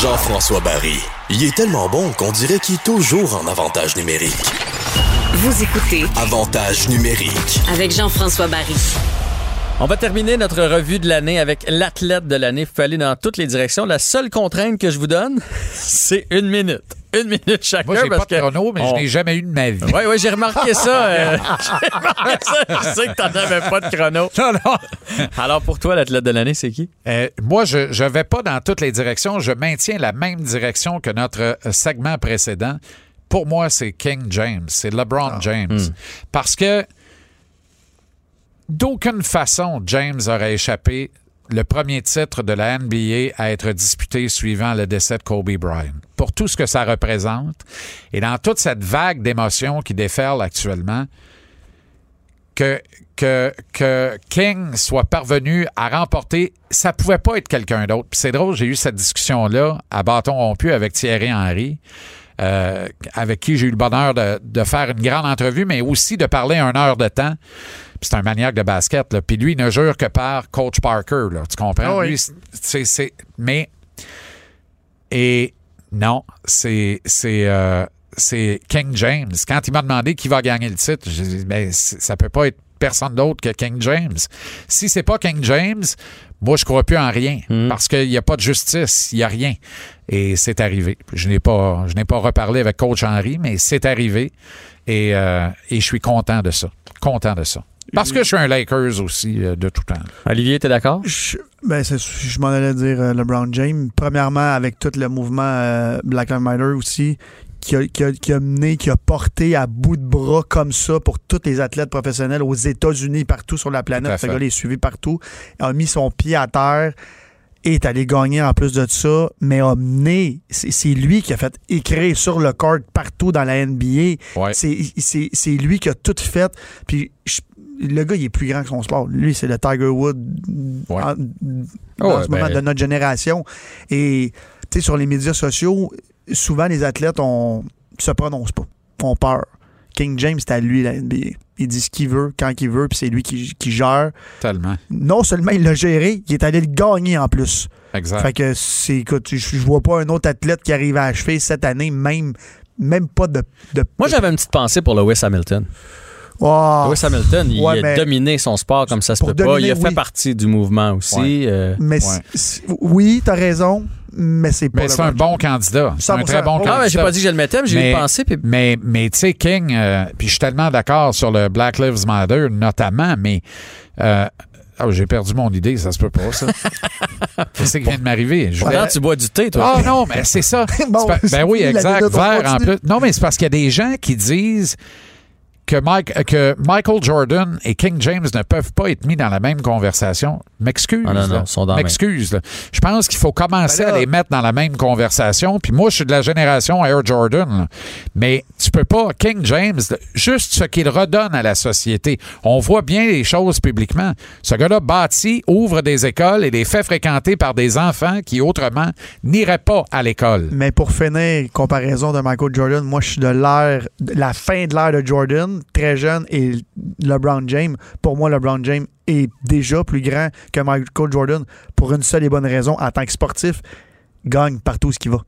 Jean-François Barry. Il est tellement bon qu'on dirait qu'il est toujours en avantage numérique. Vous écoutez Avantage numérique. avec Jean-François Barry. On va terminer notre revue de l'année avec l'athlète de l'année. Vous pouvez aller dans toutes les directions. La seule contrainte que je vous donne, c'est une minute. Une minute chacun. Moi, j'ai parce pas de chrono, mais on- je n'ai jamais eu de ma vie. Oui, oui, j'ai remarqué ça. euh, j'ai remarqué ça. Je sais que t'en avais pas de chrono. Non, non. Alors, pour toi, l'athlète de l'année, c'est qui? Euh, moi, je ne vais pas dans toutes les directions. Je maintiens la même direction que notre euh, segment précédent. Pour moi, c'est King James. C'est LeBron James. Parce que d'aucune façon, James aurait échappé le premier titre de la NBA à être disputé suivant le décès de Kobe Bryant. Pour tout ce que ça représente et dans toute cette vague d'émotions qui déferle actuellement, que, que, que King soit parvenu à remporter, ça pouvait pas être quelqu'un d'autre. C'est drôle, j'ai eu cette discussion-là à bâton rompu avec Thierry Henry, euh, avec qui j'ai eu le bonheur de, de faire une grande entrevue, mais aussi de parler une heure de temps. C'est un maniaque de basket. Là. Puis lui, il ne jure que par Coach Parker. Là. Tu comprends? Ah oui. Lui, mais. Et non, c'est. c'est euh, c'est King James. Quand il m'a demandé qui va gagner le titre, j'ai dit, mais c- ça peut pas être personne d'autre que King James. Si c'est pas King James, moi, je crois plus en rien. Parce qu'il n'y a pas de justice, il n'y a rien. Et c'est arrivé. Je n'ai pas, je n'ai pas reparlé avec Coach Henry, mais c'est arrivé. Et, euh, et je suis content de ça. Content de ça. Parce que je suis un Lakers aussi euh, de tout temps. Olivier, t'es d'accord? Je, ben, c'est- je m'en allais dire euh, LeBron James. Premièrement, avec tout le mouvement euh, Black Lives Matter aussi, qui a, qui, a, qui a mené, qui a porté à bout de bras comme ça pour tous les athlètes professionnels aux États-Unis, partout sur la planète. Ce gars est suivi partout. A mis son pied à terre et est allé gagner en plus de ça, mais a mené. C'est c'est lui qui a fait écrire sur le court partout dans la NBA. Ouais. C'est- C'est c'est lui qui a tout fait. Puis je- le gars, il est plus grand que son sport. Lui, c'est le Tiger Wood Ouais. en, Ouais, ce moment ben- de notre génération. Et tu sais, sur les médias sociaux, souvent les athlètes on se prononcent pas, ont peur. King James, c'est à lui la NBA. Il dit ce qu'il veut, quand il veut, puis c'est lui qui, qui gère. Tellement. Non seulement il l'a géré, il est allé le gagner en plus. Exact. Fait que c'est, écoute, je, je vois pas un autre athlète qui arrive à achever cette année, même, même pas de. de Moi, j'avais une petite pensée pour Lewis Hamilton. Oh, Lewis Hamilton, il ouais, a mais- dominé son sport comme ça se Pour peut pas. Il a fait oui. partie du mouvement aussi. Ouais. euh, mais Ouais. c'est- c'est- oui, t'as raison, mais c'est pas. Mais c'est un bon candidat. C'est un 100%. très bon Ah, candidat. Ah, mais j'ai pas dit que je le mettais, mais j'ai pensée. Puis... Mais, mais tu sais, King, euh, puis je suis tellement d'accord sur le Black Lives Matter, notamment, mais. euh, oh, j'ai perdu mon idée, ça se peut pas, ça. Qu'est-ce qui vient de m'arriver? Je voulais- tu bois du thé, toi. Ah non, mais c'est ça. Bon, C'est pas- ben oui, exact. Vert en plus. Non, mais c'est parce qu'il y a des gens qui disent que, Mike, que Michael Jordan et King James ne peuvent pas être mis dans la même conversation. M'excuse. Ah non, non, sont dans la M'excuse. là. Je pense qu'il faut commencer Ben là- à les mettre dans la même conversation. Puis moi, je suis de la génération Air Jordan. là. Mais tu peux pas. King James, juste ce qu'il redonne à la société. On voit bien les choses publiquement. Ce gars-là bâtit, ouvre des écoles et les fait fréquenter par des enfants qui autrement n'iraient pas à l'école. Mais pour finir, comparaison de Michael Jordan, moi, je suis de l'ère, de la fin de l'ère de Jordan, très jeune, et LeBron James. Pour moi, LeBron James est déjà plus grand que Michael Jordan pour une seule et bonne raison. En tant que sportif, gagne partout où ce qu'il va.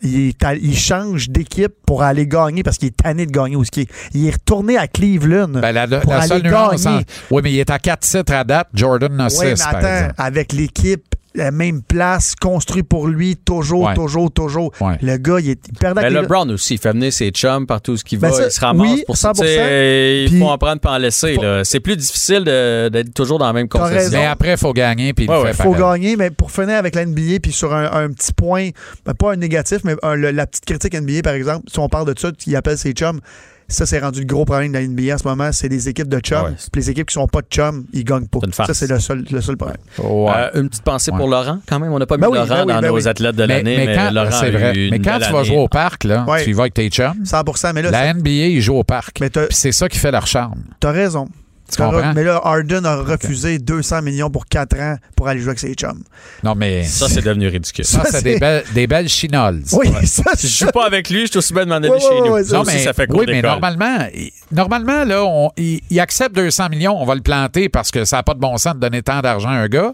Il, est à- il change d'équipe pour aller gagner parce qu'il est tanné de gagner qu'il est. Il est retourné à Cleveland. Ben, la, la Pour aller seule gagner. en- oui, mais il est à 4 titres à date. Jordan en 6, Oui, mais attends, avec l'équipe, la même place, construit pour lui, toujours, Ouais. toujours, toujours. Ouais. Le gars, il, est, il perd les- LeBron aussi, il fait venir ses chums partout où il Ben va, ça, il se ramasse oui, pour ça. 100%. Tu sais, Il faut en prendre pas en laisser. C'est plus difficile d'être toujours dans la même concession. Mais après, il faut gagner, puis il Ouais, faut pareil. gagner, mais pour finir avec la NBA, puis sur un, un petit point, ben, pas un négatif, mais un- le- la petite critique NBA, par exemple, si on parle de ça, qui appelle ses chums, ça, c'est rendu le gros problème de la NBA en ce moment, c'est des équipes de chums. Ah ouais. Puis les équipes qui sont pas de chums, ils gagnent pas. Ça, c'est le seul, le seul problème. Ouais. Euh, une petite pensée Ouais. pour Laurent, quand même. On n'a pas mis Ben oui, Laurent ben oui, dans ben nos oui. athlètes de mais, l'année, mais mais, quand, Laurent c'est a vrai. Mais quand tu vas jouer au parc, là, Ouais. tu y vas avec tes chums. 100 mais là, La NBA, ils jouent au parc. c'est ça qui fait leur charme. t'as raison. Tu T'as- comprends? Mais là, Harden a refusé 200 millions pour 4 ans pour aller jouer avec ses chums. Non, mais Ça, c'est devenu ridicule. ça, ça, c'est des belles, des belles chinoles. Oui, ça, Si je joue pas avec lui, je suis aussi bien de m'en aller Ouais, chez ouais, nous. ouais, ça Non, aussi, mais, ça fait oui, mais d'école. normalement, il- normalement là, on- il, il accepte 200 millions, on va le planter parce que ça n'a pas de bon sens de donner tant d'argent à un gars.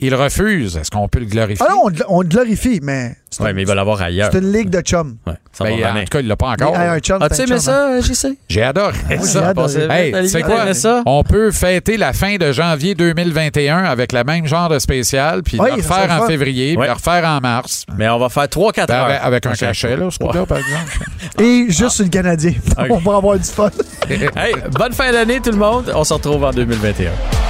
Il refuse. Est-ce qu'on peut le glorifier? Ah non, on le glorifie, mais c'est une- mais il va l'avoir ailleurs. c'est une ligue de chums. Ouais, ça Ben, en tout cas, il l'a pas encore. C'est un aimé chum, hein? ça, JC? J'ai adoré ça. Hey, tu sais quoi? On peut fêter la fin de janvier 2021 avec le même genre de spécial, puis Oui, le refaire en fun. février, puis Ouais. le refaire en mars. Mais on va faire 3-4 Ben, heures. avec, avec un cachet, là, ce coup-là, par exemple. Et juste le Canadien. Ok. on va avoir du fun. Hey, bonne fin d'année tout le monde. On se retrouve en 2021.